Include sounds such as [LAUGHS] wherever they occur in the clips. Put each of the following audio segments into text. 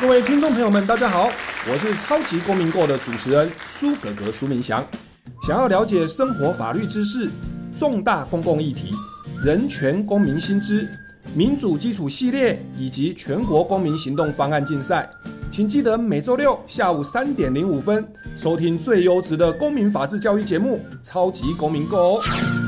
各位听众朋友们，大家好，我是超级公民购的主持人苏格格苏明祥。想要了解生活法律知识、重大公共议题、人权公民新知、民主基础系列以及全国公民行动方案竞赛，请记得每周六下午三点零五分收听最优质的公民法治教育节目《超级公民购》哦。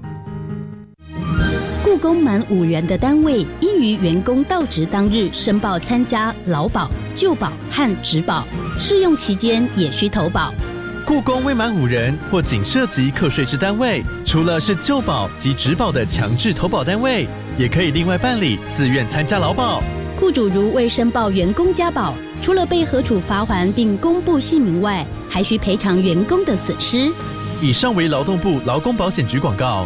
雇工满五人的单位，应于员工到职当日申报参加劳保、旧保和职保，试用期间也需投保。雇工未满五人或仅涉及课税之单位，除了是旧保及职保的强制投保单位，也可以另外办理自愿参加劳保。雇主如未申报员工加保，除了被核处罚还并公布姓名外，还需赔偿员工的损失。以上为劳动部劳工保险局广告。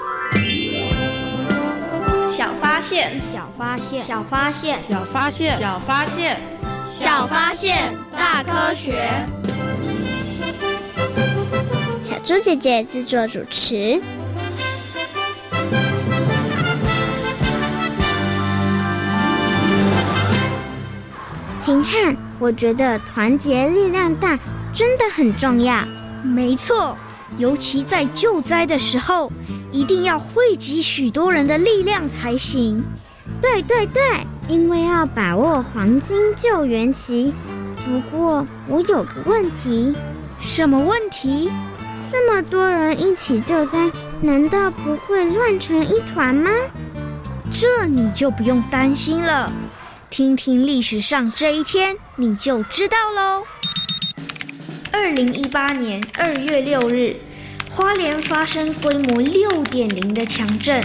小发现，小发现，小发现，小发现，小发现，小发现，大科学。小猪姐姐制作主持。廷汉，我觉得团结力量大真的很重要。没错。尤其在救灾的时候，一定要汇集许多人的力量才行。对对对，因为要把握黄金救援期。不过我有个问题，什么问题？这么多人一起救灾，难道不会乱成一团吗？这你就不用担心了。听听历史上这一天，你就知道喽。二零一八年二月六日，花莲发生规模六点零的强震，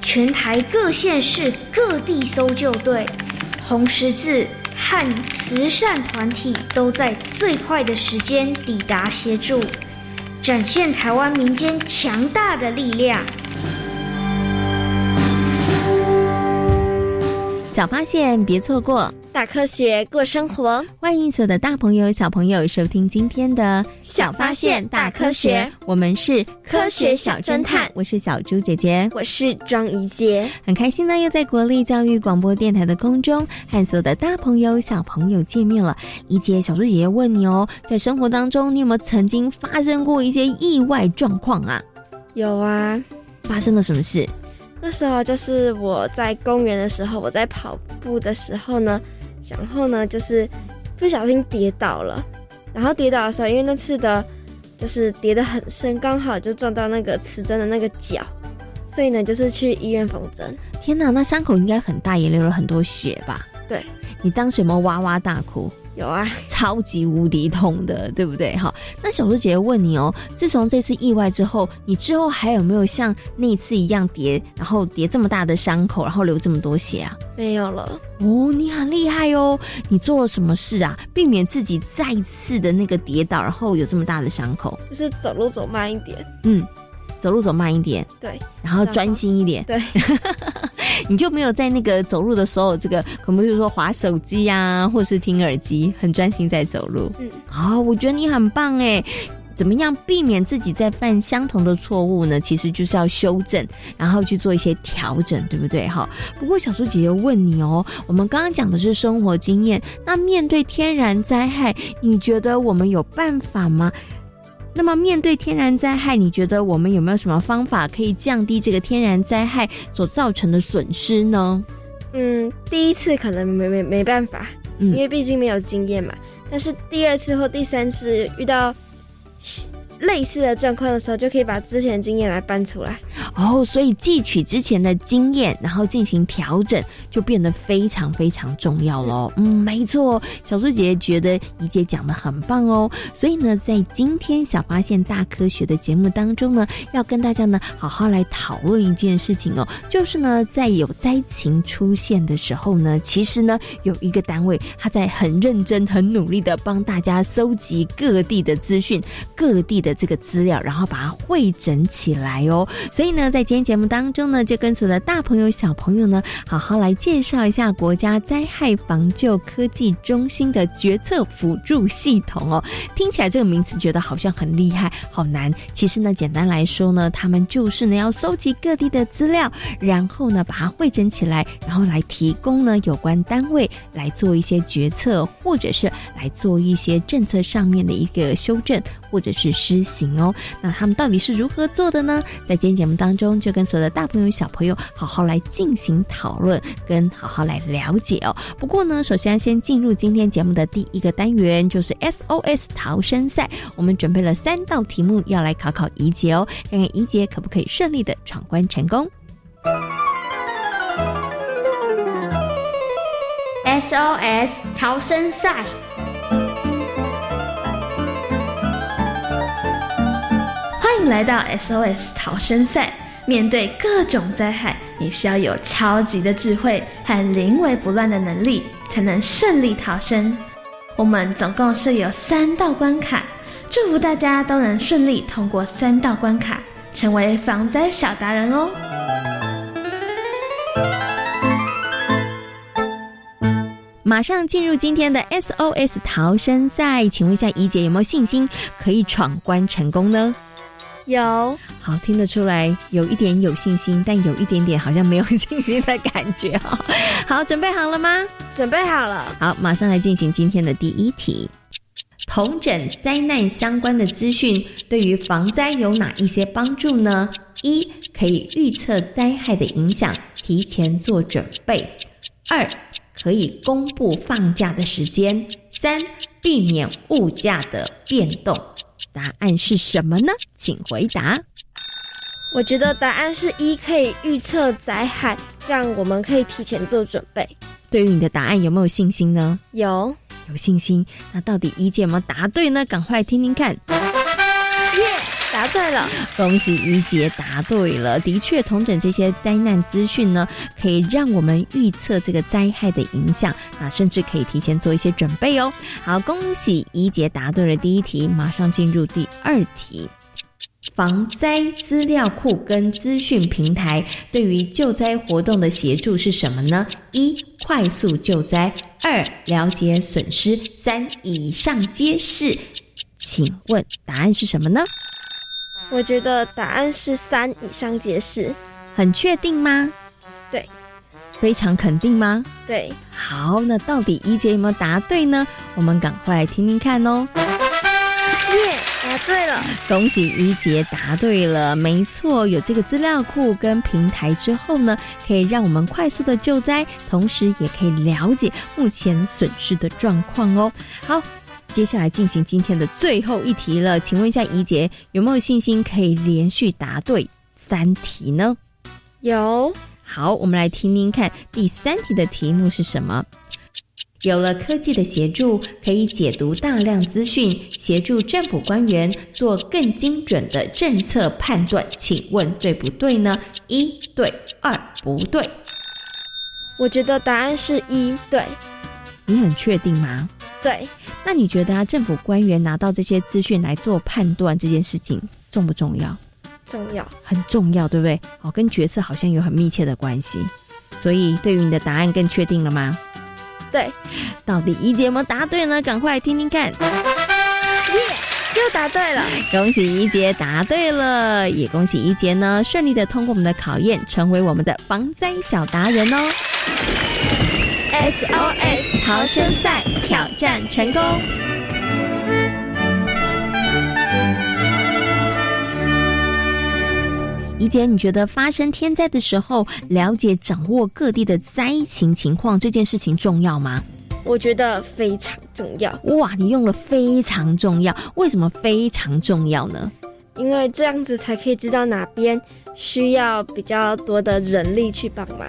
全台各县市各地搜救队、红十字和慈善团体都在最快的时间抵达协助，展现台湾民间强大的力量。小发现，别错过。大科学过生活，欢迎所有的大朋友、小朋友收听今天的小发现大科学。我们是科学小侦探，我是小猪姐姐，我是庄怡杰，很开心呢，又在国立教育广播电台的空中和所有的大朋友、小朋友见面了。怡姐，小猪姐姐问你哦，在生活当中，你有没有曾经发生过一些意外状况啊？有啊，发生了什么事？那时候就是我在公园的时候，我在跑步的时候呢。然后呢，就是不小心跌倒了，然后跌倒的时候，因为那次的，就是跌得很深，刚好就撞到那个瓷针的那个角，所以呢，就是去医院缝针。天哪，那伤口应该很大，也流了很多血吧？对，你当时有没有哇哇大哭？有啊，超级无敌痛的，对不对？好，那小猪姐姐问你哦，自从这次意外之后，你之后还有没有像那次一样跌，然后跌这么大的伤口，然后流这么多血啊？没有了。哦，你很厉害哦，你做了什么事啊？避免自己再次的那个跌倒，然后有这么大的伤口？就是走路走慢一点。嗯。走路走慢一点，对，然后专心一点，[LAUGHS] 对，你就没有在那个走路的时候，这个可能比如说划手机呀，或者是听耳机，很专心在走路。嗯，哦，我觉得你很棒哎。怎么样避免自己再犯相同的错误呢？其实就是要修正，然后去做一些调整，对不对？哈。不过小苏姐姐问你哦，我们刚刚讲的是生活经验，那面对天然灾害，你觉得我们有办法吗？那么面对天然灾害，你觉得我们有没有什么方法可以降低这个天然灾害所造成的损失呢？嗯，第一次可能没没没办法，因为毕竟没有经验嘛。但是第二次或第三次遇到。类似的状况的时候，就可以把之前的经验来搬出来。哦，所以汲取之前的经验，然后进行调整，就变得非常非常重要喽。嗯，没错，小苏姐姐觉得怡姐讲的很棒哦。所以呢，在今天小发现大科学的节目当中呢，要跟大家呢好好来讨论一件事情哦，就是呢，在有灾情出现的时候呢，其实呢有一个单位，他在很认真、很努力的帮大家搜集各地的资讯、各地的这个资料，然后把它汇整起来哦。所以呢。在今天节目当中呢，就跟所有的大朋友、小朋友呢，好好来介绍一下国家灾害防救科技中心的决策辅助系统哦。听起来这个名词觉得好像很厉害、好难，其实呢，简单来说呢，他们就是呢要搜集各地的资料，然后呢把它汇整起来，然后来提供呢有关单位来做一些决策，或者是来做一些政策上面的一个修正或者是之行哦。那他们到底是如何做的呢？在今天节目当。中就跟所有的大朋友小朋友好好来进行讨论，跟好好来了解哦。不过呢，首先先进入今天节目的第一个单元，就是 SOS 逃生赛。我们准备了三道题目要来考考怡姐哦，看看怡姐可不可以顺利的闯关成功。SOS 逃生赛。迎来到 SOS 逃生赛。面对各种灾害，你需要有超级的智慧和临危不乱的能力，才能顺利逃生。我们总共设有三道关卡，祝福大家都能顺利通过三道关卡，成为防灾小达人哦！马上进入今天的 SOS 逃生赛，请问一下怡姐有没有信心可以闯关成功呢？有好听得出来，有一点有信心，但有一点点好像没有信心的感觉哈。[LAUGHS] 好，准备好了吗？准备好了。好，马上来进行今天的第一题。同整灾难相关的资讯，对于防灾有哪一些帮助呢？一，可以预测灾害的影响，提前做准备；二，可以公布放假的时间；三，避免物价的变动。答案是什么呢？请回答。我觉得答案是一，可以预测灾害，让我们可以提前做准备。对于你的答案有没有信心呢？有，有信心。那到底一姐有没有答对呢？赶快听听看。答对了！恭喜一杰答对了。的确，同整这些灾难资讯呢，可以让我们预测这个灾害的影响，那甚至可以提前做一些准备哦。好，恭喜一杰答对了第一题，马上进入第二题。防灾资料库跟资讯平台对于救灾活动的协助是什么呢？一、快速救灾；二、了解损失；三、以上皆是。请问答案是什么呢？我觉得答案是三，以上皆是。很确定吗？对。非常肯定吗？对。好，那到底一姐有没有答对呢？我们赶快来听听看哦。耶，答对了！恭喜一杰答对了，没错，有这个资料库跟平台之后呢，可以让我们快速的救灾，同时也可以了解目前损失的状况哦。好，接下来进行今天的最后一题了，请问一下怡杰有没有信心可以连续答对三题呢？有。好，我们来听听看第三题的题目是什么。有了科技的协助，可以解读大量资讯，协助政府官员做更精准的政策判断。请问对不对呢？一对，二不对。我觉得答案是一对。你很确定吗？对。那你觉得啊，政府官员拿到这些资讯来做判断这件事情重不重要？重要，很重要，对不对？哦，跟决策好像有很密切的关系。所以，对于你的答案更确定了吗？对，到底怡姐有没有答对呢？赶快来听听看。耶，又答对了！恭喜怡杰答对了，也恭喜怡杰呢顺利的通过我们的考验，成为我们的防灾小达人哦。SOS 逃生赛挑战成功。怡姐，你觉得发生天灾的时候，了解掌握各地的灾情情况这件事情重要吗？我觉得非常重要。哇，你用了非常重要，为什么非常重要呢？因为这样子才可以知道哪边需要比较多的人力去帮忙。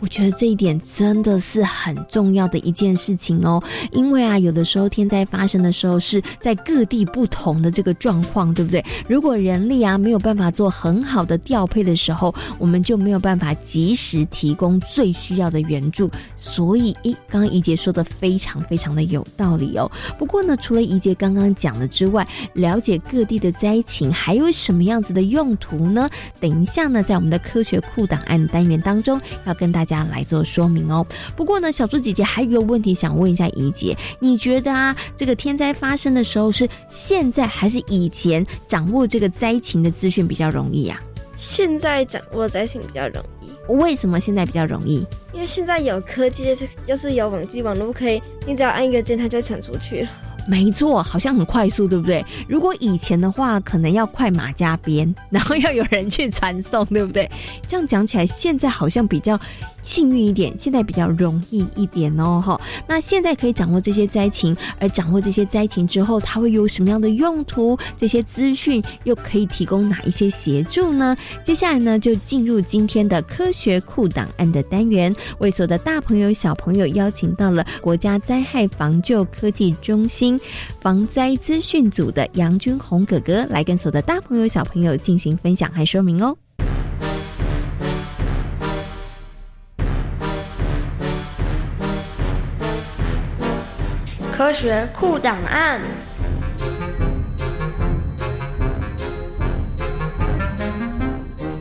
我觉得这一点真的是很重要的一件事情哦，因为啊，有的时候天灾发生的时候是在各地不同的这个状况，对不对？如果人力啊没有办法做很好的调配的时候，我们就没有办法及时提供最需要的援助。所以，诶，刚刚怡姐说的非常非常的有道理哦。不过呢，除了怡姐刚刚讲的之外，了解各地的灾情还有什么样子的用途呢？等一下呢，在我们的科学库档案单元当中，要跟大家。来做说明哦。不过呢，小猪姐姐还有一个问题想问一下怡姐，你觉得啊，这个天灾发生的时候是现在还是以前掌握这个灾情的资讯比较容易呀？现在掌握灾情比较容易。为什么现在比较容易？因为现在有科技，就是有网际网络，可以你只要按一个键，它就会传出去了。没错，好像很快速，对不对？如果以前的话，可能要快马加鞭，然后要有人去传送，对不对？这样讲起来，现在好像比较幸运一点，现在比较容易一点哦，哈。那现在可以掌握这些灾情，而掌握这些灾情之后，它会有什么样的用途？这些资讯又可以提供哪一些协助呢？接下来呢，就进入今天的科学库档案的单元，为所有的大朋友、小朋友邀请到了国家灾害防救科技中心。防灾资讯组的杨军红哥哥来跟所有的大朋友小朋友进行分享和说明哦。科学库档案。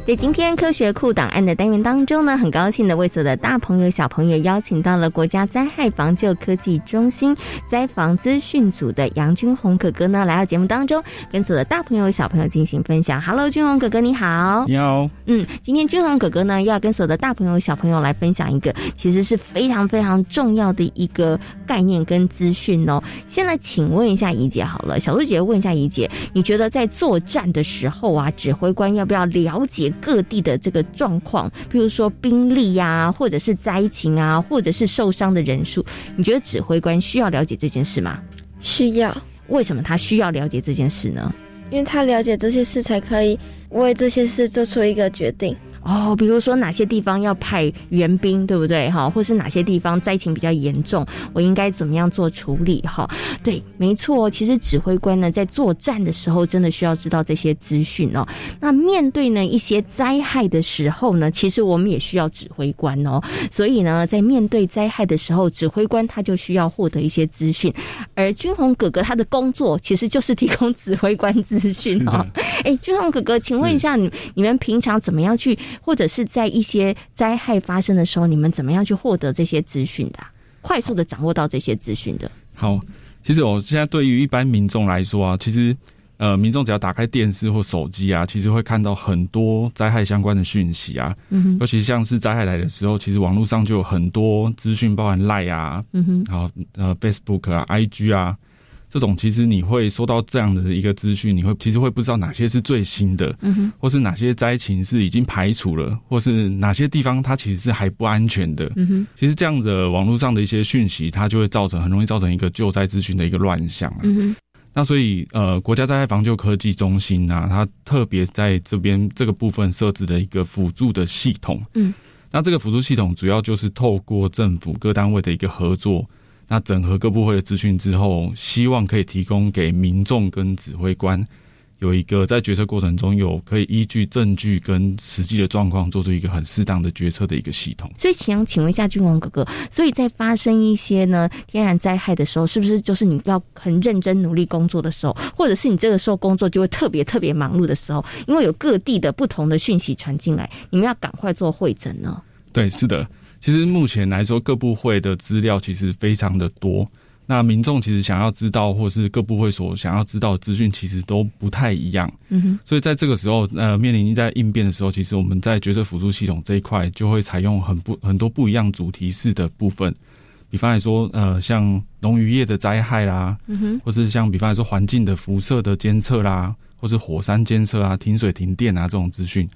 在今天科学库档案的单元当中呢，很高兴的为所有的大朋友小朋友邀请到了国家灾害防救科技中心灾防资讯组的杨军宏哥哥呢，来到节目当中，跟所有的大朋友小朋友进行分享。Hello，军宏哥哥你好。你好。嗯，今天军宏哥哥呢，要跟所有的大朋友小朋友来分享一个其实是非常非常重要的一个概念跟资讯哦。先来请问一下怡姐好了，小鹿姐问一下怡姐，你觉得在作战的时候啊，指挥官要不要了解？各地的这个状况，比如说兵力呀，或者是灾情啊，或者是受伤的人数，你觉得指挥官需要了解这件事吗？需要。为什么他需要了解这件事呢？因为他了解这些事，才可以为这些事做出一个决定。哦，比如说哪些地方要派援兵，对不对？哈，或是哪些地方灾情比较严重，我应该怎么样做处理？哈，对，没错。其实指挥官呢，在作战的时候，真的需要知道这些资讯哦。那面对呢一些灾害的时候呢，其实我们也需要指挥官哦。所以呢，在面对灾害的时候，指挥官他就需要获得一些资讯。而军红哥哥他的工作其实就是提供指挥官资讯哦。哎，军红哥哥，请问一下，你你们平常怎么样去？或者是在一些灾害发生的时候，你们怎么样去获得这些资讯的？快速的掌握到这些资讯的？好，其实我现在对于一般民众来说啊，其实呃，民众只要打开电视或手机啊，其实会看到很多灾害相关的讯息啊。嗯哼，尤其像是灾害来的时候，其实网络上就有很多资讯，包含 Line 啊，嗯哼，然后呃 Facebook 啊，IG 啊。这种其实你会收到这样的一个资讯，你会其实会不知道哪些是最新的，嗯哼，或是哪些灾情是已经排除了，或是哪些地方它其实是还不安全的，嗯哼。其实这样的网络上的一些讯息，它就会造成很容易造成一个救灾资讯的一个乱象啊。嗯哼。那所以呃，国家灾害防救科技中心啊，它特别在这边这个部分设置了一个辅助的系统，嗯。那这个辅助系统主要就是透过政府各单位的一个合作。那整合各部会的资讯之后，希望可以提供给民众跟指挥官有一个在决策过程中有可以依据证据跟实际的状况做出一个很适当的决策的一个系统。所以，想请问一下君宏哥哥，所以在发生一些呢天然灾害的时候，是不是就是你要很认真努力工作的时候，或者是你这个时候工作就会特别特别忙碌的时候，因为有各地的不同的讯息传进来，你们要赶快做会诊呢？对，是的。其实目前来说，各部会的资料其实非常的多。那民众其实想要知道，或是各部会所想要知道的资讯，其实都不太一样。嗯哼。所以在这个时候，呃，面临在应变的时候，其实我们在决策辅助系统这一块，就会采用很不很多不一样主题式的部分。比方来说，呃，像农渔业的灾害啦，嗯哼，或是像比方来说环境的辐射的监测啦，或是火山监测啊、停水停电啊这种资讯。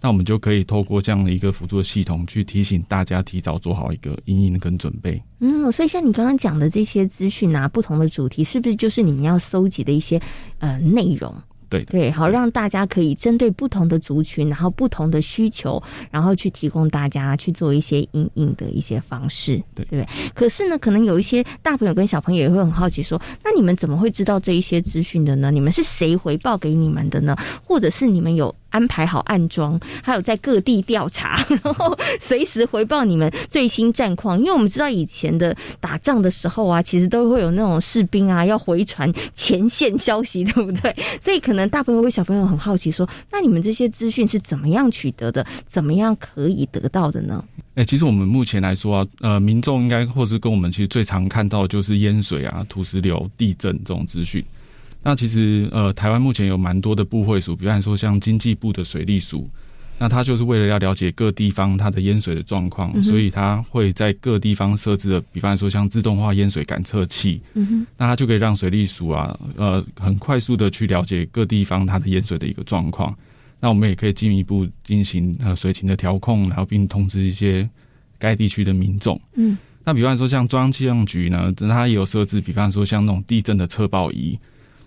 那我们就可以透过这样的一个辅助的系统，去提醒大家提早做好一个阴影跟准备。嗯，所以像你刚刚讲的这些资讯啊，不同的主题，是不是就是你们要搜集的一些呃内容？对对，好，让大家可以针对不同的族群，然后不同的需求，然后去提供大家去做一些阴影的一些方式，对对对？可是呢，可能有一些大朋友跟小朋友也会很好奇，说，那你们怎么会知道这一些资讯的呢？你们是谁回报给你们的呢？或者是你们有？安排好暗装，还有在各地调查，[LAUGHS] 然后随时回报你们最新战况。因为我们知道以前的打仗的时候啊，其实都会有那种士兵啊要回传前线消息，对不对？[LAUGHS] 所以可能大朋友或小朋友很好奇，说那你们这些资讯是怎么样取得的？怎么样可以得到的呢？哎，其实我们目前来说啊，呃，民众应该或是跟我们其实最常看到就是淹水啊、土石流、地震这种资讯。那其实，呃，台湾目前有蛮多的部会署，比方说像经济部的水利署，那它就是为了要了解各地方它的淹水的状况，所以它会在各地方设置的，比方说像自动化淹水感测器，嗯哼，那它就可以让水利署啊，呃，很快速的去了解各地方它的淹水的一个状况。那我们也可以进一步进行呃水情的调控，然后并通知一些该地区的民众。嗯，那比方说像中央气象局呢，它也有设置，比方说像那种地震的测报仪。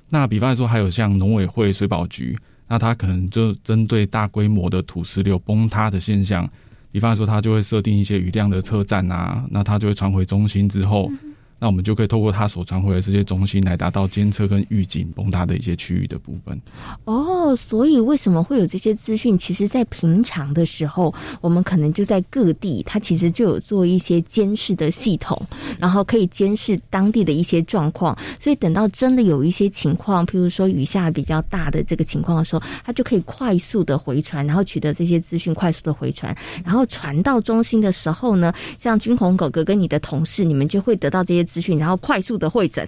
那比方来说，还有像农委会、水保局，那它可能就针对大规模的土石流崩塌的现象，比方来说，它就会设定一些雨量的车站啊，那它就会传回中心之后。那我们就可以透过它所传回的这些中心来达到监测跟预警崩塌的一些区域的部分。哦，所以为什么会有这些资讯？其实，在平常的时候，我们可能就在各地，它其实就有做一些监视的系统，然后可以监视当地的一些状况。所以，等到真的有一些情况，譬如说雨下比较大的这个情况的时候，它就可以快速的回传，然后取得这些资讯，快速的回传，然后传到中心的时候呢，像军红狗哥跟你的同事，你们就会得到这些。资讯，然后快速的会诊，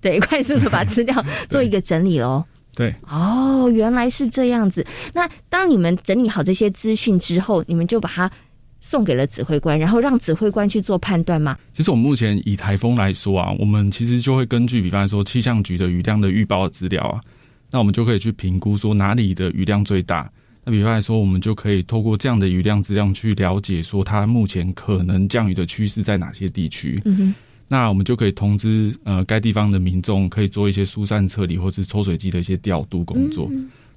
对，[LAUGHS] 快速的把资料 [LAUGHS] 做一个整理喽。对，哦，原来是这样子。那当你们整理好这些资讯之后，你们就把它送给了指挥官，然后让指挥官去做判断吗？其实我们目前以台风来说啊，我们其实就会根据，比方说气象局的雨量的预报资料啊，那我们就可以去评估说哪里的雨量最大。那比方来说，我们就可以透过这样的雨量资料去了解说它目前可能降雨的趋势在哪些地区。嗯哼。那我们就可以通知呃该地方的民众，可以做一些疏散撤离或是抽水机的一些调度工作。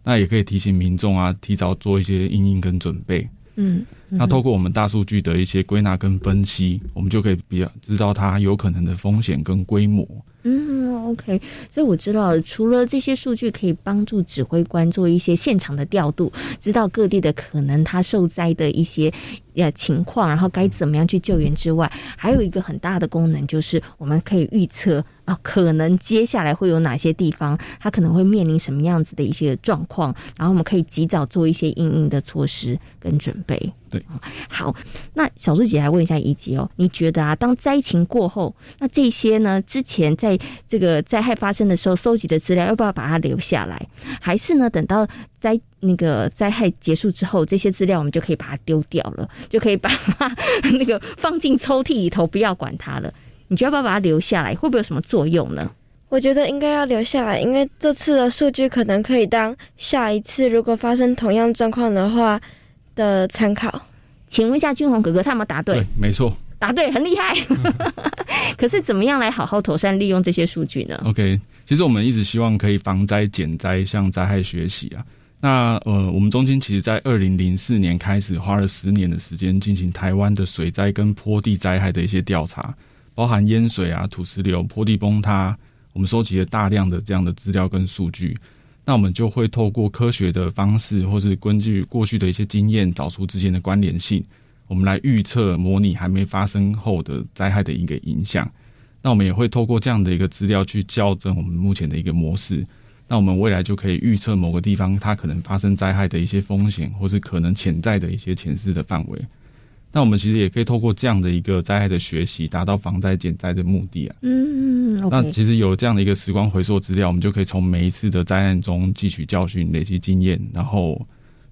那也可以提醒民众啊，提早做一些应应跟准备。嗯，那透过我们大数据的一些归纳跟分析，我们就可以比较知道它有可能的风险跟规模。嗯，OK，所以我知道，除了这些数据可以帮助指挥官做一些现场的调度，知道各地的可能他受灾的一些呃情况，然后该怎么样去救援之外，还有一个很大的功能就是我们可以预测啊，可能接下来会有哪些地方，它可能会面临什么样子的一些状况，然后我们可以及早做一些应应的措施跟准备。对，好，那小猪姐来问一下一吉哦，你觉得啊，当灾情过后，那这些呢，之前在这个灾害发生的时候搜集的资料，要不要把它留下来？还是呢，等到灾那个灾害结束之后，这些资料我们就可以把它丢掉了，就可以把它那个放进抽屉里头，不要管它了？你觉得要不要把它留下来？会不会有什么作用呢？我觉得应该要留下来，因为这次的数据可能可以当下一次如果发生同样状况的话。的参考，请问一下君宏哥哥，他有没有答对？对，没错，答对，很厉害。[LAUGHS] 可是怎么样来好好妥善利用这些数据呢？OK，其实我们一直希望可以防灾减灾，向灾害学习啊。那呃，我们中间其实在二零零四年开始，花了十年的时间进行台湾的水灾跟坡地灾害的一些调查，包含淹水啊、土石流、坡地崩塌，我们收集了大量的这样的资料跟数据。那我们就会透过科学的方式，或是根据过去的一些经验，找出之间的关联性，我们来预测模拟还没发生后的灾害的一个影响。那我们也会透过这样的一个资料去校正我们目前的一个模式。那我们未来就可以预测某个地方它可能发生灾害的一些风险，或是可能潜在的一些潜势的范围。那我们其实也可以透过这样的一个灾害的学习，达到防灾减灾的目的啊。嗯，那其实有这样的一个时光回溯资料，我们就可以从每一次的灾难中汲取教训，累积经验，然后。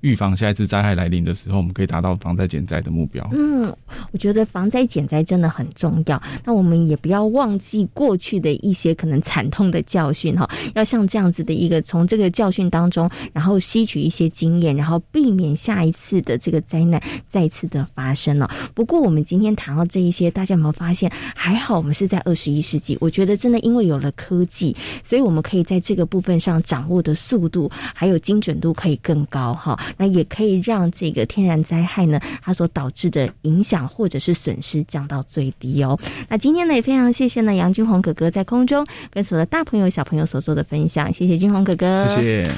预防下一次灾害来临的时候，我们可以达到防灾减灾的目标。嗯，我觉得防灾减灾真的很重要。那我们也不要忘记过去的一些可能惨痛的教训哈，要像这样子的一个从这个教训当中，然后吸取一些经验，然后避免下一次的这个灾难再次的发生了。不过我们今天谈到这一些，大家有没有发现？还好我们是在二十一世纪，我觉得真的因为有了科技，所以我们可以在这个部分上掌握的速度还有精准度可以更高哈。那也可以让这个天然灾害呢，它所导致的影响或者是损失降到最低哦。那今天呢，也非常谢谢呢杨军红哥哥在空中跟所有的大朋友小朋友所做的分享，谢谢军红哥哥，谢谢。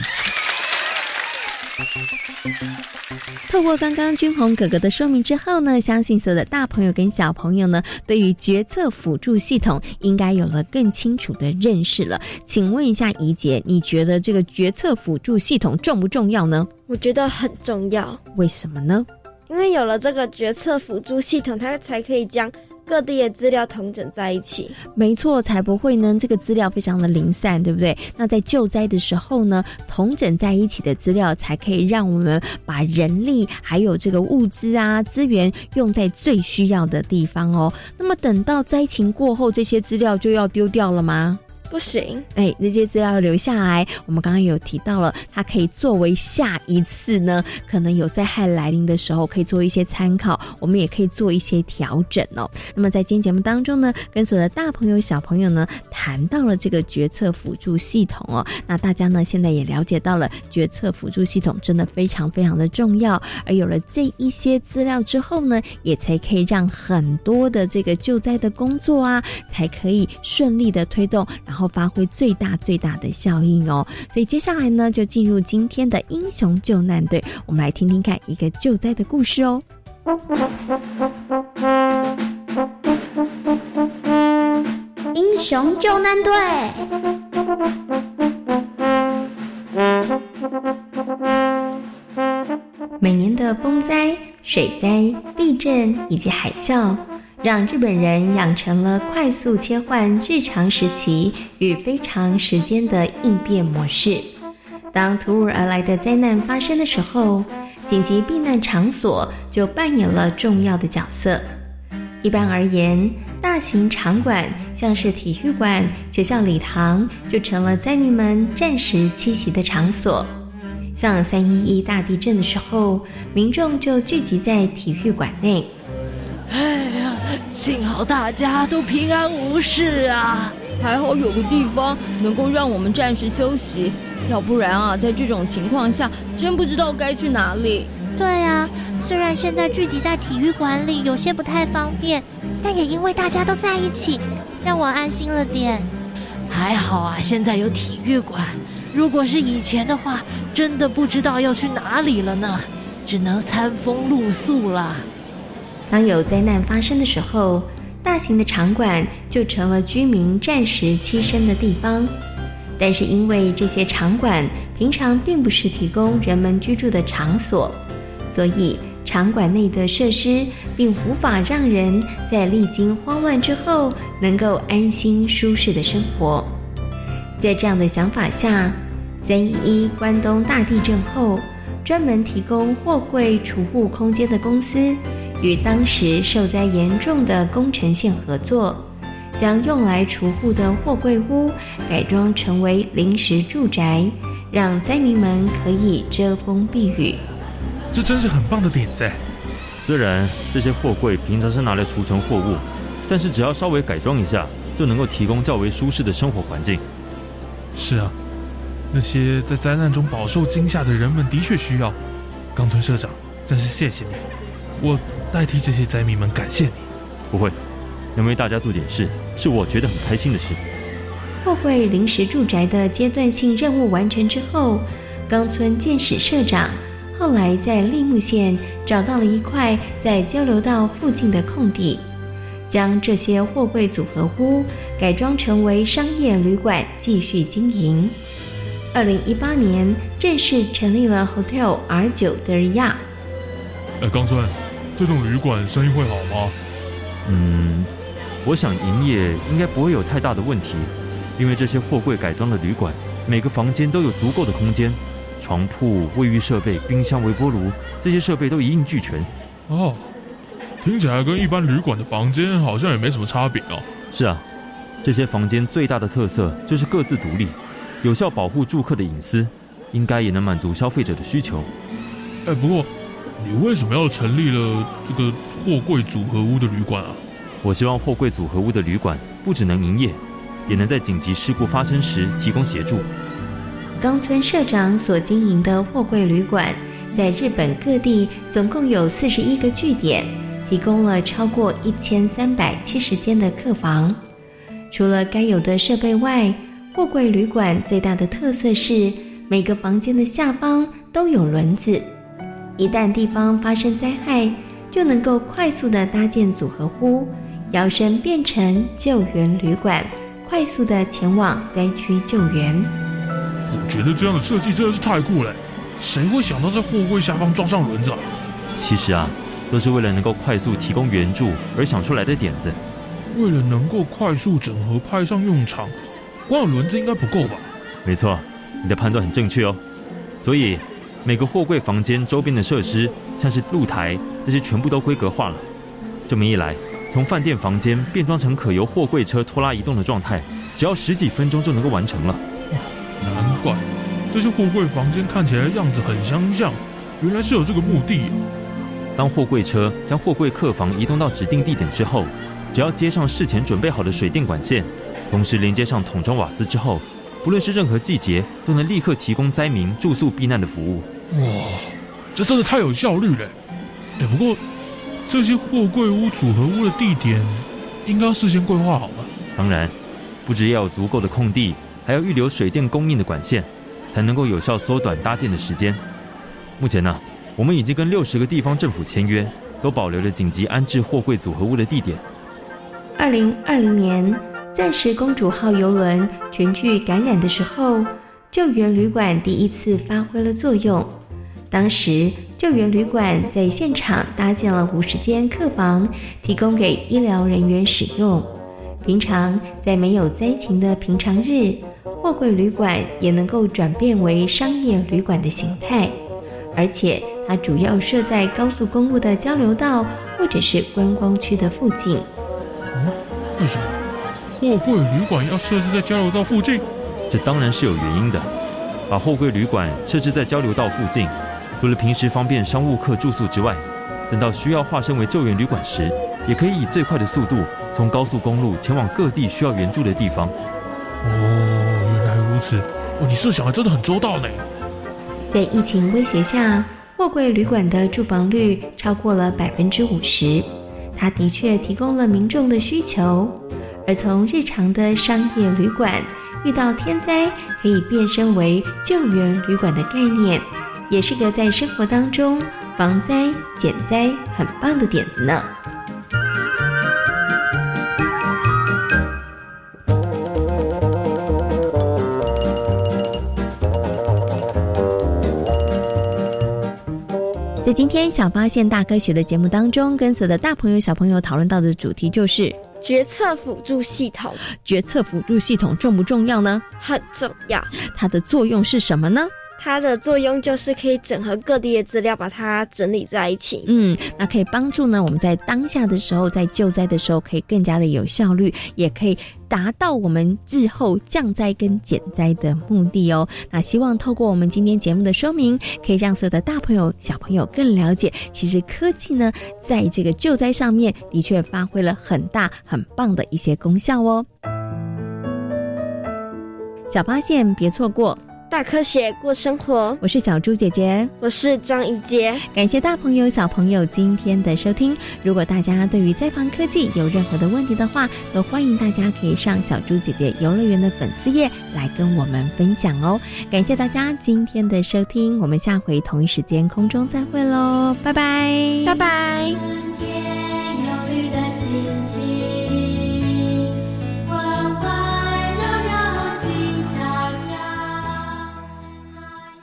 透过刚刚君红哥哥的说明之后呢，相信所有的大朋友跟小朋友呢，对于决策辅助系统应该有了更清楚的认识了。请问一下怡姐，你觉得这个决策辅助系统重不重要呢？我觉得很重要。为什么呢？因为有了这个决策辅助系统，它才可以将。各地的资料统整在一起，没错，才不会呢。这个资料非常的零散，对不对？那在救灾的时候呢，统整在一起的资料，才可以让我们把人力还有这个物资啊资源用在最需要的地方哦。那么等到灾情过后，这些资料就要丢掉了吗？不行，哎，那些资料留下来。我们刚刚有提到了，它可以作为下一次呢，可能有灾害来临的时候，可以做一些参考。我们也可以做一些调整哦。那么在今天节目当中呢，跟所有的大朋友、小朋友呢，谈到了这个决策辅助系统哦。那大家呢，现在也了解到了决策辅助系统真的非常非常的重要。而有了这一些资料之后呢，也才可以让很多的这个救灾的工作啊，才可以顺利的推动，然后。发挥最大最大的效应哦，所以接下来呢，就进入今天的英雄救难队，我们来听听看一个救灾的故事哦。英雄救难队，每年的风灾、水灾、地震以及海啸。让日本人养成了快速切换日常时期与非常时间的应变模式。当突如而来的灾难发生的时候，紧急避难场所就扮演了重要的角色。一般而言，大型场馆像是体育馆、学校礼堂，就成了灾民们暂时栖息的场所。像三一一大地震的时候，民众就聚集在体育馆内。哎，幸好大家都平安无事啊！还好有个地方能够让我们暂时休息，要不然啊，在这种情况下，真不知道该去哪里。对啊，虽然现在聚集在体育馆里有些不太方便，但也因为大家都在一起，让我安心了点。还好啊，现在有体育馆。如果是以前的话，真的不知道要去哪里了呢，只能餐风露宿了。当有灾难发生的时候，大型的场馆就成了居民暂时栖身的地方。但是因为这些场馆平常并不是提供人们居住的场所，所以场馆内的设施并无法让人在历经慌乱之后能够安心舒适的生活。在这样的想法下，三一一关东大地震后，专门提供货柜储物空间的公司。与当时受灾严重的宫城县合作，将用来储户的货柜屋改装成为临时住宅，让灾民们可以遮风避雨。这真是很棒的点子。虽然这些货柜平常是拿来储存货物，但是只要稍微改装一下，就能够提供较为舒适的生活环境。是啊，那些在灾难中饱受惊吓的人们的确需要。冈村社长，真是谢谢你。我代替这些灾民们感谢你。不会，能为大家做点事，是我觉得很开心的事。货柜临时住宅的阶段性任务完成之后，冈村建史社长后来在立木县找到了一块在交流道附近的空地，将这些货柜组合屋改装成为商业旅馆，继续经营。二零一八年正式成立了 Hotel R 九德日亚。呃，冈村，这种旅馆生意会好吗？嗯，我想营业应该不会有太大的问题，因为这些货柜改装的旅馆，每个房间都有足够的空间，床铺、卫浴设备、冰箱、微波炉这些设备都一应俱全。哦，听起来跟一般旅馆的房间好像也没什么差别哦。是啊，这些房间最大的特色就是各自独立。有效保护住客的隐私，应该也能满足消费者的需求。哎，不过你为什么要成立了这个货柜组合屋的旅馆啊？我希望货柜组合屋的旅馆不只能营业，也能在紧急事故发生时提供协助。冈村社长所经营的货柜旅馆，在日本各地总共有四十一个据点，提供了超过一千三百七十间的客房。除了该有的设备外，货柜旅馆最大的特色是每个房间的下方都有轮子，一旦地方发生灾害，就能够快速的搭建组合屋，摇身变成救援旅馆，快速的前往灾区救援。我觉得这样的设计真的是太酷了，谁会想到在货柜下方装上轮子？其实啊，都是为了能够快速提供援助而想出来的点子。为了能够快速整合派上用场。光有轮子应该不够吧？没错，你的判断很正确哦。所以每个货柜房间周边的设施，像是露台这些，全部都规格化了。这么一来，从饭店房间变装成可由货柜车拖拉移动的状态，只要十几分钟就能够完成了。难怪这些货柜房间看起来样子很相像，原来是有这个目的。当货柜车将货柜客房移动到指定地点之后，只要接上事前准备好的水电管线。同时连接上桶装瓦斯之后，不论是任何季节，都能立刻提供灾民住宿避难的服务。哇，这真的太有效率了！哎，不过这些货柜屋组合屋的地点应该要事先规划好吧？当然，不只要有足够的空地，还要预留水电供应的管线，才能够有效缩短搭建的时间。目前呢，我们已经跟六十个地方政府签约，都保留了紧急安置货柜组合屋的地点。二零二零年。暂时公主号游轮全剧感染的时候，救援旅馆第一次发挥了作用。当时救援旅馆在现场搭建了五十间客房，提供给医疗人员使用。平常在没有灾情的平常日，货柜旅馆也能够转变为商业旅馆的形态。而且它主要设在高速公路的交流道或者是观光区的附近。嗯，为什么？货柜旅馆要设置在交流道附近，这当然是有原因的。把货柜旅馆设置在交流道附近，除了平时方便商务客住宿之外，等到需要化身为救援旅馆时，也可以以最快的速度从高速公路前往各地需要援助的地方。哦，原来如此。哦，你设想的真的很周到呢。在疫情威胁下，货柜旅馆的住房率超过了百分之五十，它的确提供了民众的需求。而从日常的商业旅馆遇到天灾可以变身为救援旅馆的概念，也是个在生活当中防灾减灾很棒的点子呢。在今天小发现大科学的节目当中，跟所有的大朋友小朋友讨论到的主题就是。决策辅助系统，决策辅助系统重不重要呢？很重要。它的作用是什么呢？它的作用就是可以整合各地的资料，把它整理在一起。嗯，那可以帮助呢，我们在当下的时候，在救灾的时候，可以更加的有效率，也可以达到我们日后降灾跟减灾的目的哦。那希望透过我们今天节目的说明，可以让所有的大朋友、小朋友更了解，其实科技呢，在这个救灾上面的确发挥了很大很棒的一些功效哦。小发现，别错过。大科学过生活，我是小猪姐姐，我是庄一杰。感谢大朋友、小朋友今天的收听。如果大家对于在房科技有任何的问题的话，都欢迎大家可以上小猪姐姐游乐园的粉丝页来跟我们分享哦。感谢大家今天的收听，我们下回同一时间空中再会喽，拜拜，拜拜。的心情。